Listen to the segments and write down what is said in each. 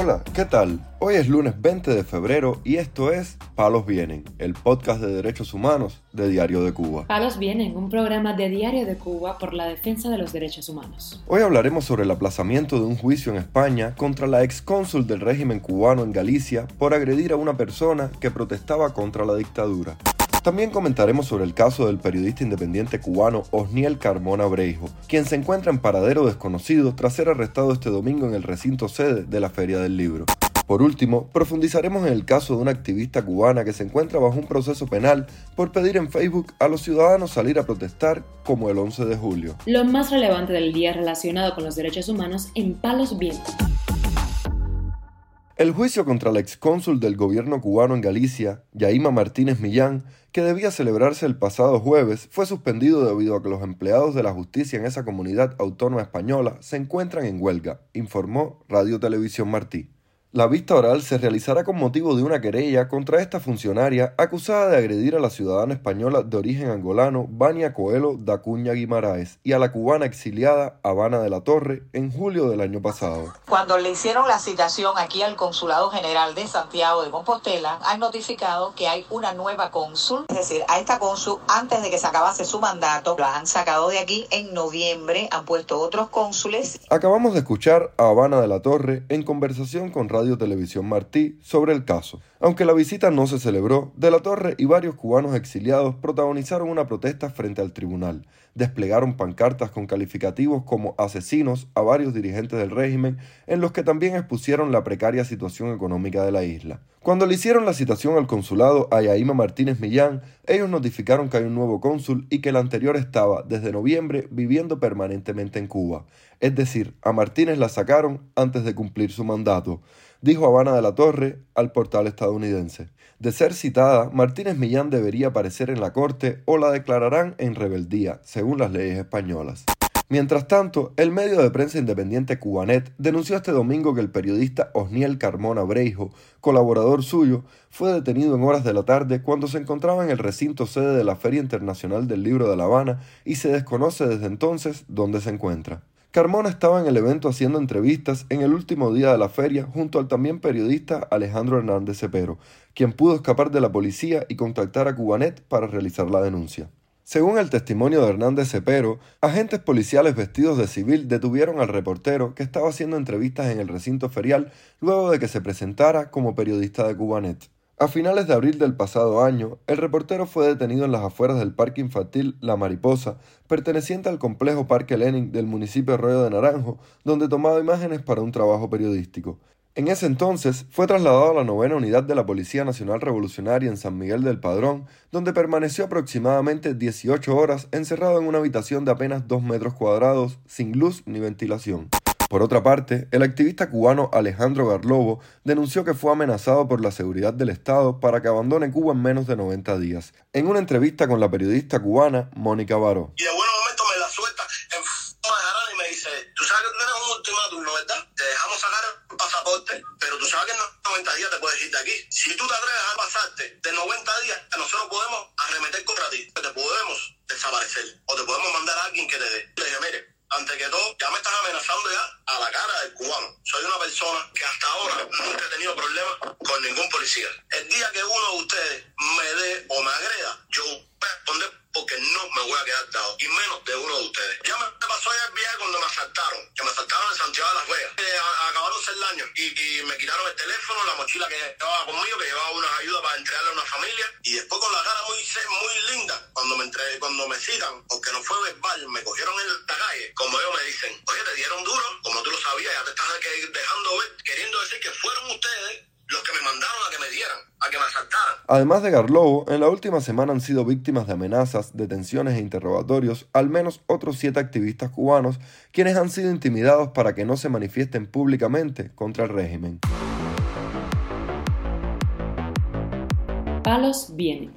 Hola, ¿qué tal? Hoy es lunes 20 de febrero y esto es Palos Vienen, el podcast de derechos humanos de Diario de Cuba. Palos Vienen, un programa de Diario de Cuba por la defensa de los derechos humanos. Hoy hablaremos sobre el aplazamiento de un juicio en España contra la ex cónsul del régimen cubano en Galicia por agredir a una persona que protestaba contra la dictadura. También comentaremos sobre el caso del periodista independiente cubano Osniel Carmona Breijo, quien se encuentra en paradero desconocido tras ser arrestado este domingo en el recinto sede de la Feria del Libro. Por último, profundizaremos en el caso de una activista cubana que se encuentra bajo un proceso penal por pedir en Facebook a los ciudadanos salir a protestar como el 11 de julio. Lo más relevante del día relacionado con los derechos humanos en Palos Vientos. El juicio contra la excónsul del gobierno cubano en Galicia, Yaima Martínez Millán, que debía celebrarse el pasado jueves, fue suspendido debido a que los empleados de la justicia en esa comunidad autónoma española se encuentran en huelga, informó Radio Televisión Martí. La vista oral se realizará con motivo de una querella contra esta funcionaria acusada de agredir a la ciudadana española de origen angolano Vania Coelho da Cuña Guimaraes y a la cubana exiliada Habana de la Torre en julio del año pasado. Cuando le hicieron la citación aquí al Consulado General de Santiago de Compostela, han notificado que hay una nueva cónsul, es decir, a esta cónsul antes de que se acabase su mandato, la han sacado de aquí en noviembre, han puesto otros cónsules. Acabamos de escuchar a Habana de la Torre en conversación con Radio Televisión Martí sobre el caso. Aunque la visita no se celebró, De la Torre y varios cubanos exiliados protagonizaron una protesta frente al tribunal. Desplegaron pancartas con calificativos como asesinos a varios dirigentes del régimen, en los que también expusieron la precaria situación económica de la isla. Cuando le hicieron la citación al consulado a Martínez Millán, ellos notificaron que hay un nuevo cónsul y que el anterior estaba, desde noviembre, viviendo permanentemente en Cuba. Es decir, a Martínez la sacaron antes de cumplir su mandato dijo Habana de la Torre al portal estadounidense. De ser citada, Martínez Millán debería aparecer en la corte o la declararán en rebeldía, según las leyes españolas. Mientras tanto, el medio de prensa independiente Cubanet denunció este domingo que el periodista Osniel Carmona Breijo, colaborador suyo, fue detenido en horas de la tarde cuando se encontraba en el recinto sede de la Feria Internacional del Libro de La Habana y se desconoce desde entonces dónde se encuentra. Carmona estaba en el evento haciendo entrevistas en el último día de la feria junto al también periodista Alejandro Hernández Cepero, quien pudo escapar de la policía y contactar a Cubanet para realizar la denuncia. Según el testimonio de Hernández Cepero, agentes policiales vestidos de civil detuvieron al reportero que estaba haciendo entrevistas en el recinto ferial luego de que se presentara como periodista de Cubanet. A finales de abril del pasado año, el reportero fue detenido en las afueras del Parque Infantil La Mariposa, perteneciente al complejo Parque Lenin del municipio Arroyo de Naranjo, donde tomaba imágenes para un trabajo periodístico. En ese entonces fue trasladado a la novena unidad de la Policía Nacional Revolucionaria en San Miguel del Padrón, donde permaneció aproximadamente 18 horas encerrado en una habitación de apenas 2 metros cuadrados, sin luz ni ventilación. Por otra parte, el activista cubano Alejandro Garlobo denunció que fue amenazado por la seguridad del Estado para que abandone Cuba en menos de 90 días. En una entrevista con la periodista cubana Mónica Baró. Y de buen momento me la suelta en de y me dice, tú sabes que tú tienes un ultimátum, ¿no verdad? Dejamos sacar el pasaporte, pero tú sabes que en 90 días te puedes ir de aquí. Si tú te atreves a pasarte de 90 días, nosotros podemos arremeter contra ti. Te podemos desaparecer o te podemos mandar a alguien que te dé. Le dije, mire, ante que todo, ya me estás amenazando ya a la cara del cubano. Soy una persona que hasta ahora nunca he tenido problemas con ningún policía. El día que uno de ustedes me dé o me agreda, yo voy a responder porque no me voy a quedar dado, y menos de uno de ustedes. Ya me pasó ayer el viaje cuando me asaltaron, que me asaltaron en Santiago de las Vegas. Acabaron ser daño. Y, y, me quitaron el teléfono, la mochila que llevaba conmigo, que llevaba unas ayudas para entregarle a una familia, y después con la cara muy, muy linda, cuando me entre, cuando me citan, porque no fue verbal, me cogieron en la como ellos me dicen, oye, te dieron duro, como tú lo sabías, ya te estás dejando ver, queriendo decir que fueron ustedes Además de Garlobo, en la última semana han sido víctimas de amenazas, detenciones e interrogatorios al menos otros siete activistas cubanos, quienes han sido intimidados para que no se manifiesten públicamente contra el régimen.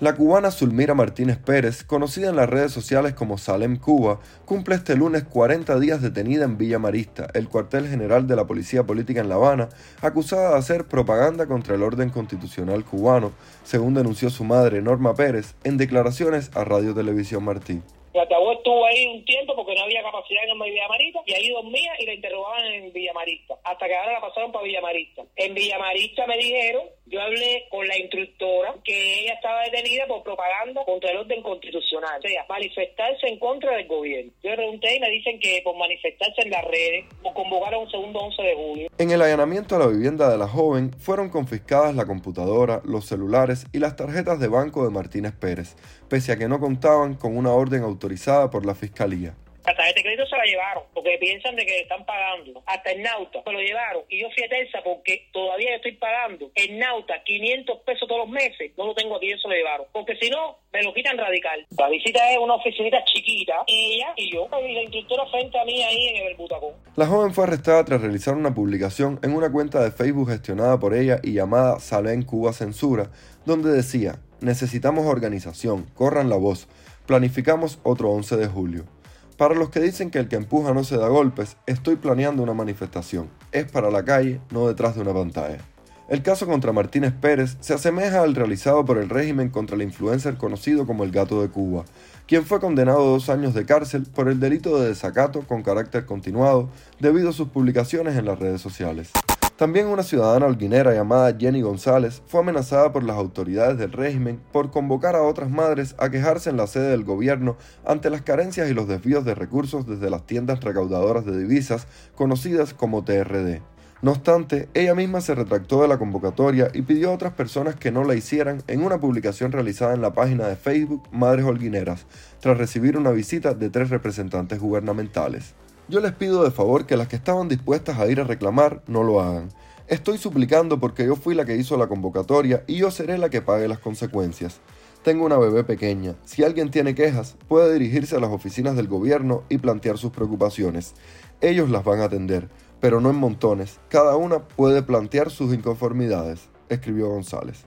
La cubana Zulmira Martínez Pérez, conocida en las redes sociales como Salem Cuba, cumple este lunes 40 días detenida en Villa Marista, el cuartel general de la Policía Política en La Habana, acusada de hacer propaganda contra el orden constitucional cubano, según denunció su madre Norma Pérez en declaraciones a Radio Televisión Martí. El altavoz estuvo ahí un tiempo porque no había capacidad en Villamarista y ahí dormía y la interrogaban en Villamarista, hasta que ahora la pasaron para Villamarista. En Villamarista me dijeron, yo hablé con la instructora, que ella estaba detenida por propaganda contra el orden constitucional, o sea, manifestarse en contra del gobierno. Yo pregunté y me dicen que por manifestarse en las redes o convocar a un segundo 11 de julio. En el allanamiento a la vivienda de la joven fueron confiscadas la computadora, los celulares y las tarjetas de banco de Martínez Pérez, pese a que no contaban con una orden autorizada por la Fiscalía. La tarjeta de crédito se la llevaron porque piensan de que están pagando. Hasta el Nauta se lo llevaron. Y yo fui a Terza porque todavía estoy pagando el Nauta 500 pesos todos los meses. No lo tengo aquí, eso lo llevaron. Porque si no, me lo quitan radical. La visita es una oficinita chiquita. Ella y yo. Y la instructora frente a mí ahí en el butacón. La joven fue arrestada tras realizar una publicación en una cuenta de Facebook gestionada por ella y llamada Salén Cuba Censura, donde decía, necesitamos organización, corran la voz, planificamos otro 11 de julio. Para los que dicen que el que empuja no se da golpes, estoy planeando una manifestación. Es para la calle, no detrás de una pantalla. El caso contra Martínez Pérez se asemeja al realizado por el régimen contra el influencer conocido como el Gato de Cuba, quien fue condenado a dos años de cárcel por el delito de desacato con carácter continuado debido a sus publicaciones en las redes sociales. También una ciudadana holguinera llamada Jenny González fue amenazada por las autoridades del régimen por convocar a otras madres a quejarse en la sede del gobierno ante las carencias y los desvíos de recursos desde las tiendas recaudadoras de divisas conocidas como TRD. No obstante, ella misma se retractó de la convocatoria y pidió a otras personas que no la hicieran en una publicación realizada en la página de Facebook Madres Holguineras, tras recibir una visita de tres representantes gubernamentales. Yo les pido de favor que las que estaban dispuestas a ir a reclamar no lo hagan. Estoy suplicando porque yo fui la que hizo la convocatoria y yo seré la que pague las consecuencias. Tengo una bebé pequeña. Si alguien tiene quejas, puede dirigirse a las oficinas del gobierno y plantear sus preocupaciones. Ellos las van a atender, pero no en montones. Cada una puede plantear sus inconformidades, escribió González.